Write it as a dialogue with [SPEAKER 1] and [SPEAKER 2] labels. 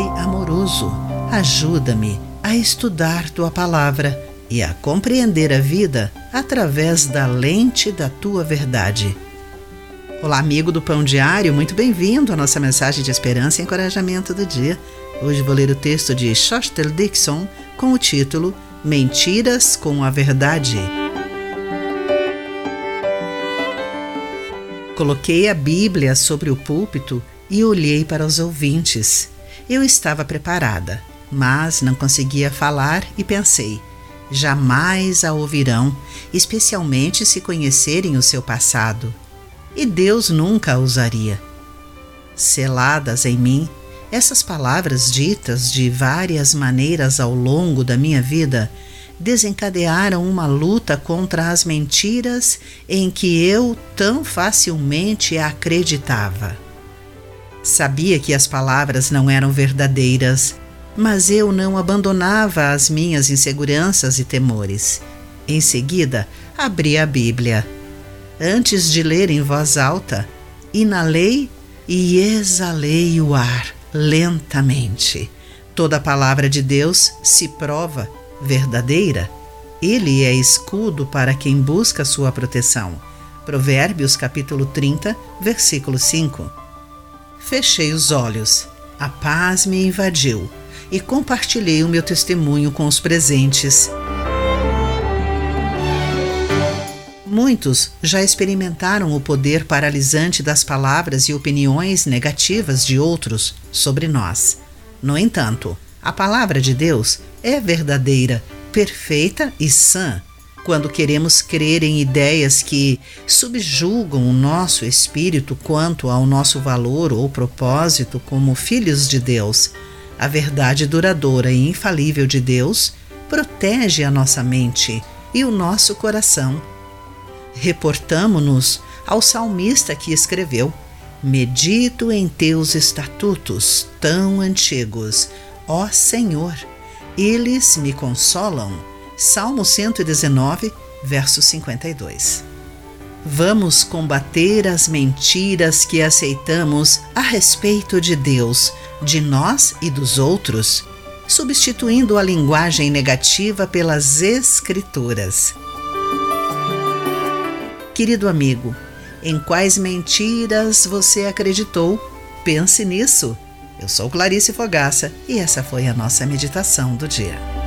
[SPEAKER 1] Pai amoroso, ajuda-me a estudar tua palavra e a compreender a vida através da lente da tua verdade. Olá, amigo do Pão Diário, muito bem-vindo à nossa mensagem de esperança e encorajamento do dia. Hoje vou ler o texto de Shostel Dixon com o título Mentiras com a Verdade. Coloquei a Bíblia sobre o púlpito e olhei para os ouvintes. Eu estava preparada, mas não conseguia falar e pensei: jamais a ouvirão, especialmente se conhecerem o seu passado. E Deus nunca a usaria. Seladas em mim, essas palavras ditas de várias maneiras ao longo da minha vida desencadearam uma luta contra as mentiras em que eu tão facilmente acreditava. Sabia que as palavras não eram verdadeiras, mas eu não abandonava as minhas inseguranças e temores. Em seguida, abri a Bíblia. Antes de ler em voz alta, inalei e exalei o ar lentamente. Toda palavra de Deus se prova verdadeira, ele é escudo para quem busca sua proteção. Provérbios capítulo 30, versículo 5. Fechei os olhos, a paz me invadiu e compartilhei o meu testemunho com os presentes. Muitos já experimentaram o poder paralisante das palavras e opiniões negativas de outros sobre nós. No entanto, a palavra de Deus é verdadeira, perfeita e sã. Quando queremos crer em ideias que subjugam o nosso espírito quanto ao nosso valor ou propósito como filhos de Deus, a verdade duradoura e infalível de Deus protege a nossa mente e o nosso coração. Reportamo-nos ao salmista que escreveu: Medito em teus estatutos tão antigos Ó Senhor, eles me consolam. Salmo 119, verso 52. Vamos combater as mentiras que aceitamos a respeito de Deus, de nós e dos outros, substituindo a linguagem negativa pelas Escrituras. Querido amigo, em quais mentiras você acreditou? Pense nisso. Eu sou Clarice Fogaça e essa foi a nossa meditação do dia.